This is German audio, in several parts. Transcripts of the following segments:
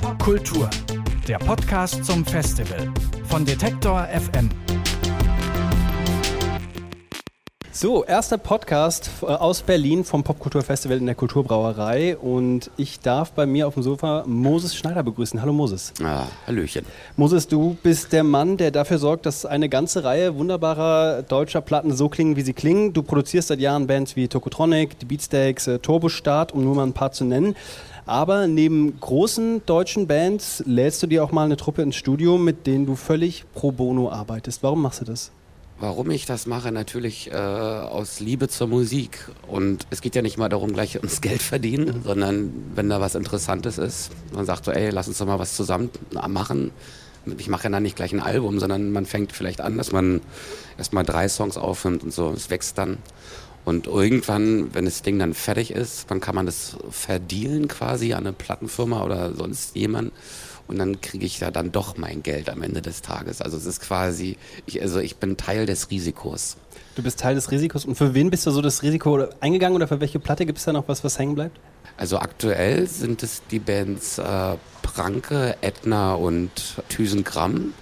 Popkultur, der Podcast zum Festival von Detektor FM. So, erster Podcast äh, aus Berlin vom Popkulturfestival in der Kulturbrauerei und ich darf bei mir auf dem Sofa Moses Schneider begrüßen. Hallo Moses. Ah, Hallöchen. Moses, du bist der Mann, der dafür sorgt, dass eine ganze Reihe wunderbarer deutscher Platten so klingen, wie sie klingen. Du produzierst seit Jahren Bands wie Tokotronic, die Beatsteaks, äh, Turbostart, um nur mal ein paar zu nennen. Aber neben großen deutschen Bands lädst du dir auch mal eine Truppe ins Studio, mit denen du völlig pro bono arbeitest. Warum machst du das? Warum ich das mache, natürlich äh, aus Liebe zur Musik. Und es geht ja nicht mal darum, gleich ums Geld verdienen, sondern wenn da was Interessantes ist, man sagt so, ey, lass uns doch mal was zusammen machen. Ich mache ja dann nicht gleich ein Album, sondern man fängt vielleicht an, dass man erstmal drei Songs aufnimmt und so. Es wächst dann. Und irgendwann, wenn das Ding dann fertig ist, dann kann man das verdealen quasi an eine Plattenfirma oder sonst jemand und dann kriege ich ja dann doch mein Geld am Ende des Tages. Also es ist quasi, ich, also ich bin Teil des Risikos. Du bist Teil des Risikos und für wen bist du so das Risiko eingegangen oder für welche Platte gibt es da noch was, was hängen bleibt? Also aktuell sind es die Bands äh, Pranke, Etna und Thysengramm.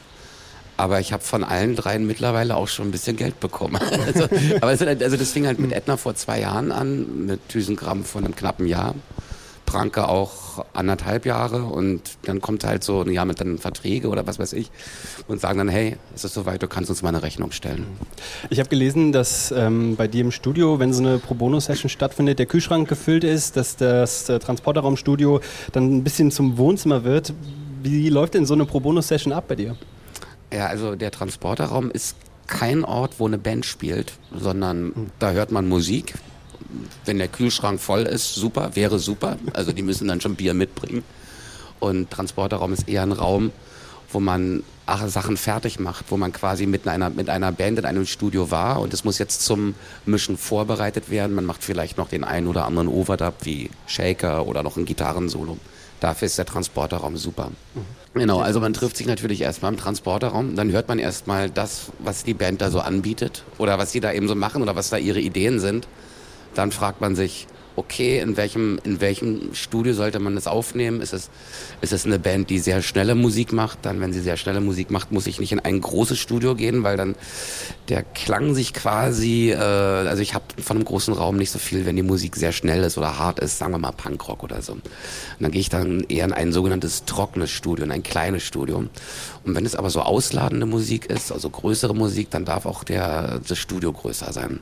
Aber ich habe von allen dreien mittlerweile auch schon ein bisschen Geld bekommen. also, aber es, also das fing halt mit Etna vor zwei Jahren an, mit Thysengramm vor einem knappen Jahr. Pranke auch anderthalb Jahre und dann kommt halt so ein Jahr mit dann Verträge oder was weiß ich und sagen dann, hey, es ist soweit, du kannst uns mal eine Rechnung stellen. Ich habe gelesen, dass ähm, bei dir im Studio, wenn so eine Pro Bono-Session stattfindet, der Kühlschrank gefüllt ist, dass das äh, Transporterraumstudio dann ein bisschen zum Wohnzimmer wird. Wie läuft denn so eine Pro Bono-Session ab bei dir? Ja, also der Transporterraum ist kein Ort, wo eine Band spielt, sondern mhm. da hört man Musik, wenn der Kühlschrank voll ist, super, wäre super. Also die müssen dann schon Bier mitbringen. Und Transporterraum ist eher ein Raum, wo man Sachen fertig macht, wo man quasi mit einer, mit einer Band in einem Studio war und es muss jetzt zum Mischen vorbereitet werden. Man macht vielleicht noch den einen oder anderen Overdub wie Shaker oder noch ein Gitarrensolo. Dafür ist der Transporterraum super. Mhm. Genau, also man trifft sich natürlich erstmal im Transporterraum, dann hört man erstmal das, was die Band da so anbietet oder was sie da eben so machen oder was da ihre Ideen sind. Dann fragt man sich, okay, in welchem, in welchem Studio sollte man das aufnehmen? Ist es, ist es eine Band, die sehr schnelle Musik macht? Dann, wenn sie sehr schnelle Musik macht, muss ich nicht in ein großes Studio gehen, weil dann der Klang sich quasi, äh, also ich habe von einem großen Raum nicht so viel, wenn die Musik sehr schnell ist oder hart ist, sagen wir mal Punkrock oder so. Und dann gehe ich dann eher in ein sogenanntes trockenes Studio, in ein kleines Studio. Und wenn es aber so ausladende Musik ist, also größere Musik, dann darf auch der, das Studio größer sein.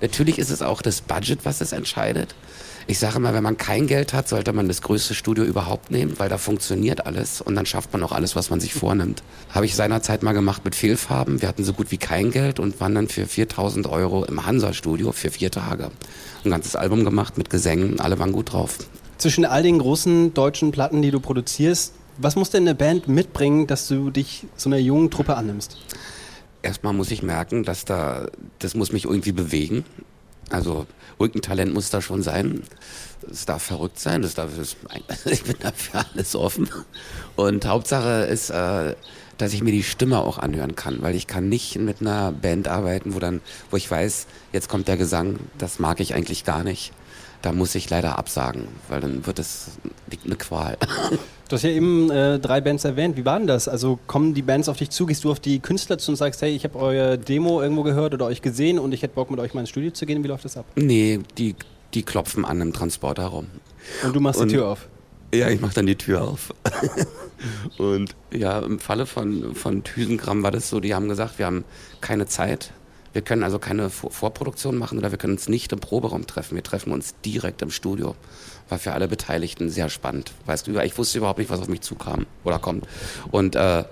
Natürlich ist es auch das Budget, was es entscheidet. Ich sage immer, wenn man kein Geld hat, sollte man das größte Studio überhaupt nehmen, weil da funktioniert alles und dann schafft man auch alles, was man sich vornimmt. Habe ich seinerzeit mal gemacht mit Fehlfarben. Wir hatten so gut wie kein Geld und waren dann für 4000 Euro im Hansa-Studio für vier Tage. Ein ganzes Album gemacht mit Gesängen, alle waren gut drauf. Zwischen all den großen deutschen Platten, die du produzierst, was muss denn eine Band mitbringen, dass du dich so einer jungen Truppe annimmst? erstmal muss ich merken, dass da, das muss mich irgendwie bewegen. Also irgendein Talent muss da schon sein. Es darf verrückt sein, das darf, ich bin dafür alles offen. Und Hauptsache ist, äh, dass ich mir die Stimme auch anhören kann, weil ich kann nicht mit einer Band arbeiten, wo dann, wo ich weiß, jetzt kommt der Gesang, das mag ich eigentlich gar nicht. Da muss ich leider absagen, weil dann wird es eine Qual. Du hast ja eben äh, drei Bands erwähnt. Wie war denn das? Also kommen die Bands auf dich zu? Gehst du auf die Künstler zu und sagst, hey, ich habe euer Demo irgendwo gehört oder euch gesehen und ich hätte Bock mit euch mal ins Studio zu gehen? Wie läuft das ab? Nee, die, die klopfen an im Transporterraum. Und du machst und, die Tür auf? Ja, ich mache dann die Tür auf. und ja, im Falle von, von Thysengramm war das so, die haben gesagt, wir haben keine Zeit. Wir können also keine Vorproduktion machen oder wir können uns nicht im Proberaum treffen. Wir treffen uns direkt im Studio war für alle Beteiligten sehr spannend. Weißt du, ich wusste überhaupt nicht, was auf mich zukam oder kommt. Und äh,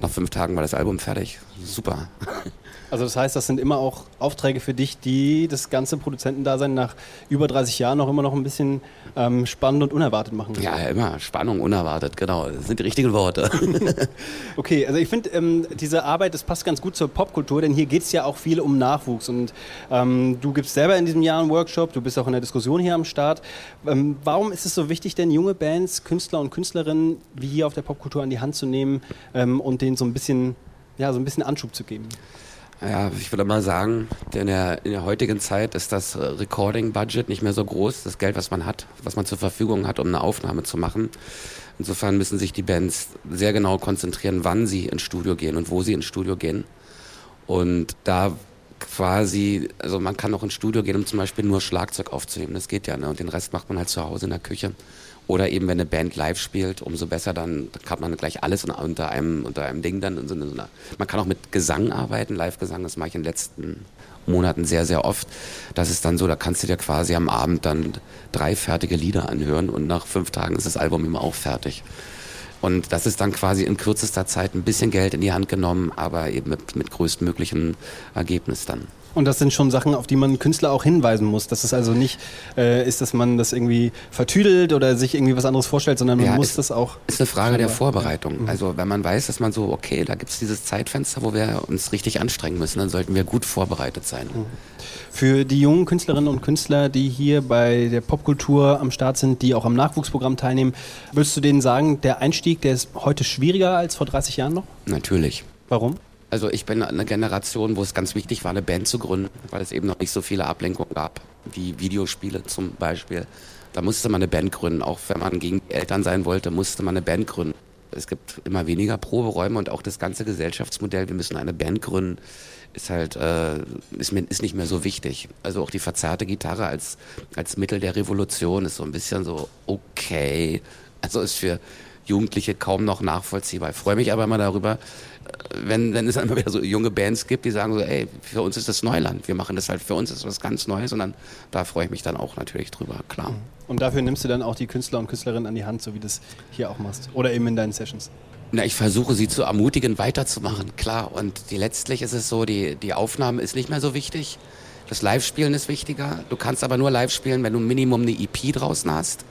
nach fünf Tagen war das Album fertig. Super. Also das heißt, das sind immer auch Aufträge für dich, die das ganze Produzentendasein nach über 30 Jahren noch immer noch ein bisschen ähm, spannend und unerwartet machen. Ja, immer Spannung, unerwartet, genau. Das sind die richtigen Worte. okay, also ich finde, ähm, diese Arbeit, das passt ganz gut zur Popkultur, denn hier geht es ja auch viel um Nachwuchs. Und ähm, du gibst selber in diesem Jahr einen Workshop, du bist auch in der Diskussion hier am Start. Ähm, warum ist es so wichtig, denn junge Bands, Künstler und Künstlerinnen wie hier auf der Popkultur an die Hand zu nehmen ähm, und denen so ein bisschen, ja, so ein bisschen Anschub zu geben? Ja, ich würde mal sagen, in der, in der heutigen Zeit ist das äh, Recording-Budget nicht mehr so groß, das Geld, was man hat, was man zur Verfügung hat, um eine Aufnahme zu machen. Insofern müssen sich die Bands sehr genau konzentrieren, wann sie ins Studio gehen und wo sie ins Studio gehen. Und da quasi, also man kann auch ins Studio gehen, um zum Beispiel nur Schlagzeug aufzunehmen, das geht ja, ne? und den Rest macht man halt zu Hause in der Küche. Oder eben, wenn eine Band live spielt, umso besser, dann kann man gleich alles unter einem, unter einem Ding dann. So einer, man kann auch mit Gesang arbeiten, Live-Gesang, das mache ich in den letzten Monaten sehr, sehr oft. Das ist dann so, da kannst du dir quasi am Abend dann drei fertige Lieder anhören und nach fünf Tagen ist das Album immer auch fertig. Und das ist dann quasi in kürzester Zeit ein bisschen Geld in die Hand genommen, aber eben mit, mit größtmöglichem Ergebnis dann. Und das sind schon Sachen, auf die man Künstler auch hinweisen muss. Dass es also nicht äh, ist, dass man das irgendwie vertüdelt oder sich irgendwie was anderes vorstellt, sondern man ja, muss ist, das auch. Ist eine Frage der Vorbereitung. Mhm. Also wenn man weiß, dass man so, okay, da gibt es dieses Zeitfenster, wo wir uns richtig anstrengen müssen, dann sollten wir gut vorbereitet sein. Mhm. Für die jungen Künstlerinnen und Künstler, die hier bei der Popkultur am Start sind, die auch am Nachwuchsprogramm teilnehmen, würdest du denen sagen, der Einstieg, der ist heute schwieriger als vor 30 Jahren noch? Natürlich. Warum? Also ich bin eine Generation, wo es ganz wichtig war, eine Band zu gründen, weil es eben noch nicht so viele Ablenkungen gab, wie Videospiele zum Beispiel. Da musste man eine Band gründen. Auch wenn man gegen die Eltern sein wollte, musste man eine Band gründen. Es gibt immer weniger Proberäume und auch das ganze Gesellschaftsmodell, wir müssen eine Band gründen, ist halt äh, ist, ist nicht mehr so wichtig. Also auch die verzerrte Gitarre als, als Mittel der Revolution ist so ein bisschen so okay. Also ist für Jugendliche kaum noch nachvollziehbar. Ich freue mich aber immer darüber, wenn, wenn es dann immer wieder so junge Bands gibt, die sagen so, ey, für uns ist das Neuland, wir machen das halt, für uns ist was ganz Neues und dann, da freue ich mich dann auch natürlich drüber, klar. Mhm. Und dafür nimmst du dann auch die Künstler und Künstlerinnen an die Hand, so wie du das hier auch machst oder eben in deinen Sessions? Na, ich versuche sie zu ermutigen, weiterzumachen, klar. Und die, letztlich ist es so, die, die Aufnahme ist nicht mehr so wichtig. Das Live-Spielen ist wichtiger. Du kannst aber nur live spielen, wenn du ein Minimum eine EP draußen hast.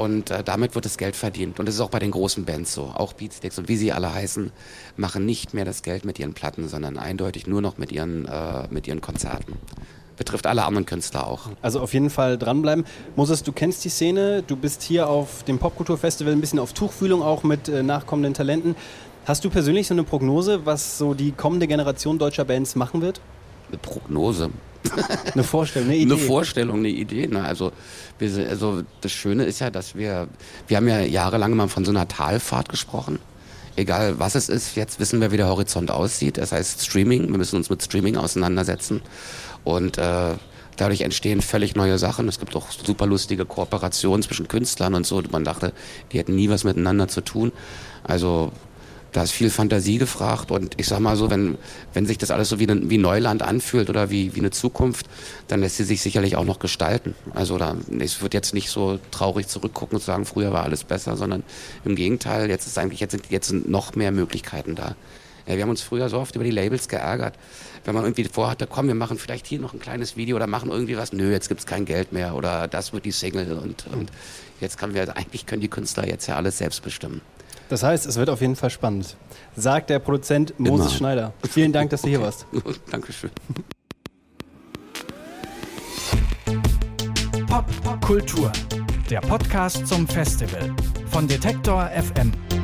Und äh, damit wird das Geld verdient. Und das ist auch bei den großen Bands so. Auch Beatsticks und wie sie alle heißen, machen nicht mehr das Geld mit ihren Platten, sondern eindeutig nur noch mit ihren, äh, mit ihren Konzerten. Betrifft alle anderen Künstler auch. Also auf jeden Fall dranbleiben. Moses, du kennst die Szene, du bist hier auf dem Popkulturfestival ein bisschen auf Tuchfühlung auch mit äh, nachkommenden Talenten. Hast du persönlich so eine Prognose, was so die kommende Generation deutscher Bands machen wird? Eine Prognose? eine Vorstellung, eine Idee. Eine Vorstellung, eine Idee. Ne? Also, wir, also das Schöne ist ja, dass wir, wir haben ja jahrelang mal von so einer Talfahrt gesprochen. Egal was es ist, jetzt wissen wir, wie der Horizont aussieht. Das heißt Streaming, wir müssen uns mit Streaming auseinandersetzen. Und äh, dadurch entstehen völlig neue Sachen. Es gibt auch super lustige Kooperationen zwischen Künstlern und so. Man dachte, die hätten nie was miteinander zu tun. Also da ist viel Fantasie gefragt und ich sag mal so, wenn, wenn sich das alles so wie, wie Neuland anfühlt oder wie, wie eine Zukunft, dann lässt sie sich sicherlich auch noch gestalten. Also da, es wird jetzt nicht so traurig zurückgucken und sagen, früher war alles besser, sondern im Gegenteil, jetzt ist eigentlich, jetzt sind, jetzt sind noch mehr Möglichkeiten da. Ja, wir haben uns früher so oft über die Labels geärgert, wenn man irgendwie vorhatte, komm, wir machen vielleicht hier noch ein kleines Video oder machen irgendwie was, nö, jetzt gibt's kein Geld mehr oder das wird die Single und, und jetzt können wir, eigentlich können die Künstler jetzt ja alles selbst bestimmen. Das heißt, es wird auf jeden Fall spannend. Sagt der Produzent Moses Immer. Schneider. Vielen Dank, dass du hier warst. Dankeschön. Pop Kultur. Der Podcast zum Festival von Detektor FM.